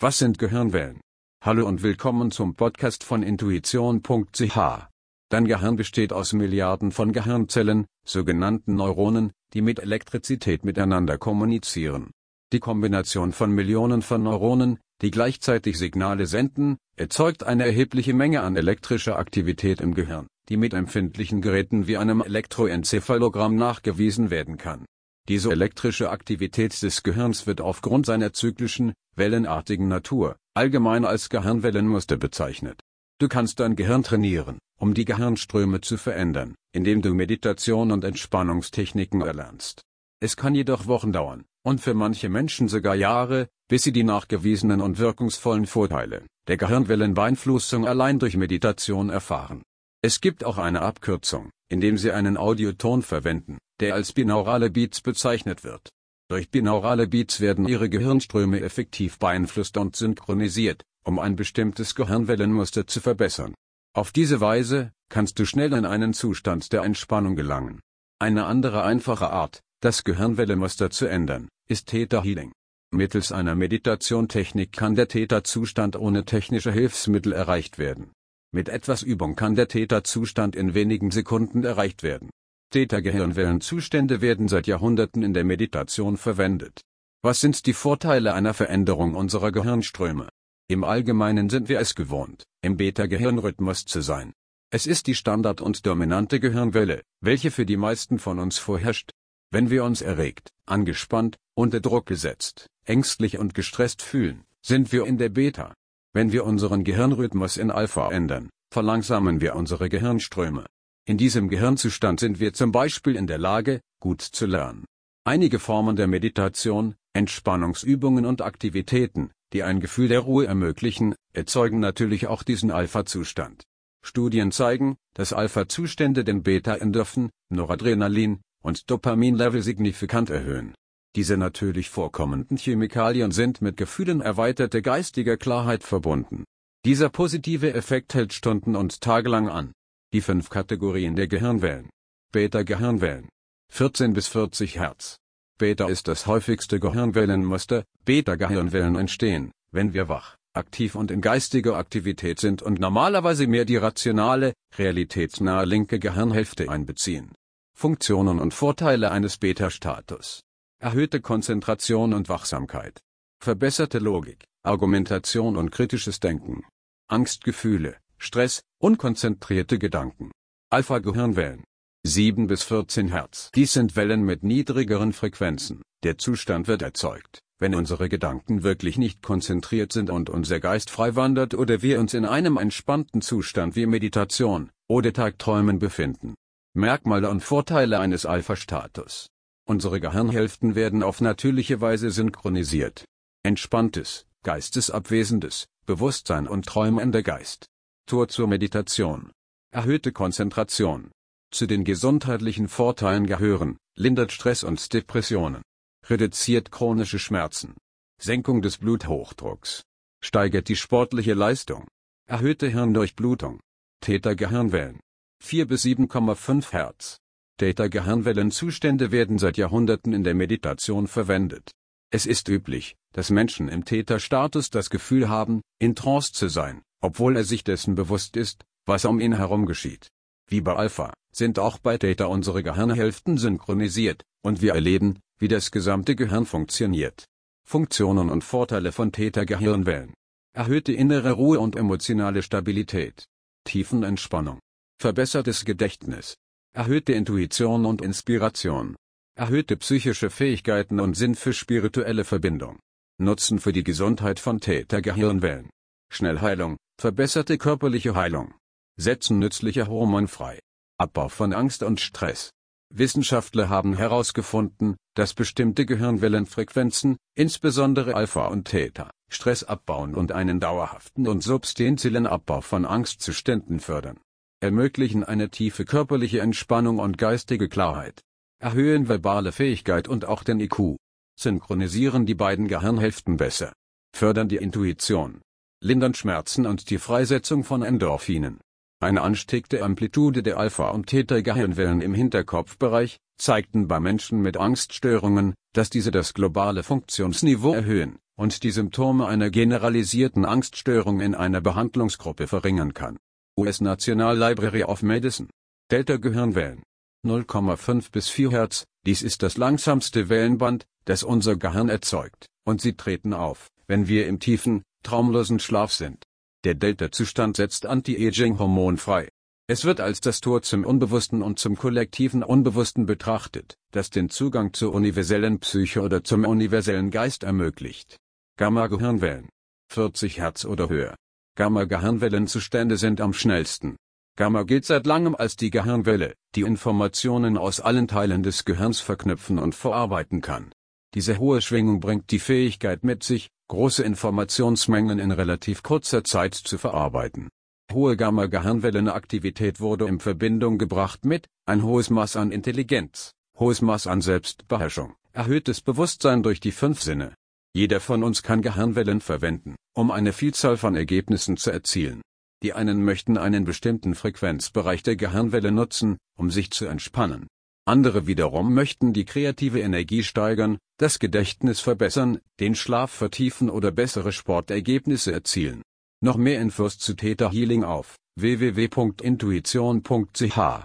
Was sind Gehirnwellen? Hallo und willkommen zum Podcast von intuition.ch. Dein Gehirn besteht aus Milliarden von Gehirnzellen, sogenannten Neuronen, die mit Elektrizität miteinander kommunizieren. Die Kombination von Millionen von Neuronen, die gleichzeitig Signale senden, erzeugt eine erhebliche Menge an elektrischer Aktivität im Gehirn, die mit empfindlichen Geräten wie einem Elektroenzephalogramm nachgewiesen werden kann. Diese elektrische Aktivität des Gehirns wird aufgrund seiner zyklischen, wellenartigen Natur, allgemein als Gehirnwellenmuster bezeichnet. Du kannst dein Gehirn trainieren, um die Gehirnströme zu verändern, indem du Meditation und Entspannungstechniken erlernst. Es kann jedoch Wochen dauern, und für manche Menschen sogar Jahre, bis sie die nachgewiesenen und wirkungsvollen Vorteile der Gehirnwellenbeeinflussung allein durch Meditation erfahren. Es gibt auch eine Abkürzung, indem sie einen Audioton verwenden, der als binaurale Beats bezeichnet wird. Durch binaurale Beats werden ihre Gehirnströme effektiv beeinflusst und synchronisiert, um ein bestimmtes Gehirnwellenmuster zu verbessern. Auf diese Weise kannst du schnell in einen Zustand der Entspannung gelangen. Eine andere einfache Art, das Gehirnwellenmuster zu ändern, ist Theta Healing. Mittels einer Meditationtechnik kann der Theta-Zustand ohne technische Hilfsmittel erreicht werden. Mit etwas Übung kann der Theta-Zustand in wenigen Sekunden erreicht werden. Theta-Gehirnwellenzustände werden seit Jahrhunderten in der Meditation verwendet. Was sind die Vorteile einer Veränderung unserer Gehirnströme? Im Allgemeinen sind wir es gewohnt, im Beta-Gehirnrhythmus zu sein. Es ist die Standard- und dominante Gehirnwelle, welche für die meisten von uns vorherrscht. Wenn wir uns erregt, angespannt, unter Druck gesetzt, ängstlich und gestresst fühlen, sind wir in der Beta. Wenn wir unseren Gehirnrhythmus in Alpha ändern, verlangsamen wir unsere Gehirnströme. In diesem Gehirnzustand sind wir zum Beispiel in der Lage, gut zu lernen. Einige Formen der Meditation, Entspannungsübungen und Aktivitäten, die ein Gefühl der Ruhe ermöglichen, erzeugen natürlich auch diesen Alpha-Zustand. Studien zeigen, dass Alpha-Zustände den Beta-Endorphin, Noradrenalin und Dopamin-Level signifikant erhöhen. Diese natürlich vorkommenden Chemikalien sind mit Gefühlen erweiterter geistiger Klarheit verbunden. Dieser positive Effekt hält Stunden und tagelang an. Die fünf Kategorien der Gehirnwellen. Beta-Gehirnwellen. 14 bis 40 Hertz. Beta ist das häufigste Gehirnwellenmuster. Beta-Gehirnwellen entstehen, wenn wir wach, aktiv und in geistiger Aktivität sind und normalerweise mehr die rationale, realitätsnahe linke Gehirnhälfte einbeziehen. Funktionen und Vorteile eines Beta-Status erhöhte Konzentration und Wachsamkeit, verbesserte Logik, Argumentation und kritisches Denken, Angstgefühle, Stress, unkonzentrierte Gedanken. Alpha-Gehirnwellen. 7 bis 14 Hertz. Dies sind Wellen mit niedrigeren Frequenzen. Der Zustand wird erzeugt, wenn unsere Gedanken wirklich nicht konzentriert sind und unser Geist frei wandert oder wir uns in einem entspannten Zustand wie Meditation oder Tagträumen befinden. Merkmale und Vorteile eines Alpha-Status. Unsere Gehirnhälften werden auf natürliche Weise synchronisiert. Entspanntes, geistesabwesendes, Bewusstsein und träumender Geist. Tor zur Meditation. Erhöhte Konzentration. Zu den gesundheitlichen Vorteilen gehören, lindert Stress und Depressionen. Reduziert chronische Schmerzen. Senkung des Bluthochdrucks. Steigert die sportliche Leistung. Erhöhte Hirndurchblutung. Täter Gehirnwellen. 4 bis 7,5 Hertz. Theta-Gehirnwellenzustände werden seit Jahrhunderten in der Meditation verwendet. Es ist üblich, dass Menschen im Theta-Status das Gefühl haben, in Trance zu sein, obwohl er sich dessen bewusst ist, was um ihn herum geschieht. Wie bei Alpha, sind auch bei Theta unsere Gehirnhälften synchronisiert, und wir erleben, wie das gesamte Gehirn funktioniert. Funktionen und Vorteile von Theta-Gehirnwellen. Erhöhte innere Ruhe und emotionale Stabilität. Tiefenentspannung. Verbessertes Gedächtnis erhöhte Intuition und Inspiration, erhöhte psychische Fähigkeiten und Sinn für spirituelle Verbindung, Nutzen für die Gesundheit von Täter-Gehirnwellen, Schnellheilung, verbesserte körperliche Heilung, setzen nützliche Hormone frei, Abbau von Angst und Stress. Wissenschaftler haben herausgefunden, dass bestimmte Gehirnwellenfrequenzen, insbesondere Alpha und Theta, Stress abbauen und einen dauerhaften und substanziellen Abbau von Angstzuständen fördern ermöglichen eine tiefe körperliche Entspannung und geistige Klarheit, erhöhen verbale Fähigkeit und auch den IQ, synchronisieren die beiden Gehirnhälften besser, fördern die Intuition, lindern Schmerzen und die Freisetzung von Endorphinen. Eine ansteckte Amplitude der Alpha- und Theta-Gehirnwellen im Hinterkopfbereich zeigten bei Menschen mit Angststörungen, dass diese das globale Funktionsniveau erhöhen, und die Symptome einer generalisierten Angststörung in einer Behandlungsgruppe verringern kann. US National Library of Medicine. Delta Gehirnwellen. 0,5 bis 4 Hertz, dies ist das langsamste Wellenband, das unser Gehirn erzeugt, und sie treten auf, wenn wir im tiefen, traumlosen Schlaf sind. Der Delta-Zustand setzt Anti-Aging-Hormon frei. Es wird als das Tor zum Unbewussten und zum kollektiven Unbewussten betrachtet, das den Zugang zur universellen Psyche oder zum universellen Geist ermöglicht. Gamma-Gehirnwellen. 40 Hertz oder höher. Gamma-Gehirnwellenzustände sind am schnellsten. Gamma gilt seit langem als die Gehirnwelle, die Informationen aus allen Teilen des Gehirns verknüpfen und verarbeiten kann. Diese hohe Schwingung bringt die Fähigkeit mit sich, große Informationsmengen in relativ kurzer Zeit zu verarbeiten. Hohe Gamma-Gehirnwellenaktivität wurde in Verbindung gebracht mit ein hohes Maß an Intelligenz, hohes Maß an Selbstbeherrschung, erhöhtes Bewusstsein durch die fünf Sinne. Jeder von uns kann Gehirnwellen verwenden, um eine Vielzahl von Ergebnissen zu erzielen. Die einen möchten einen bestimmten Frequenzbereich der Gehirnwelle nutzen, um sich zu entspannen. Andere wiederum möchten die kreative Energie steigern, das Gedächtnis verbessern, den Schlaf vertiefen oder bessere Sportergebnisse erzielen. Noch mehr Infos zu Theta Healing auf www.intuition.ch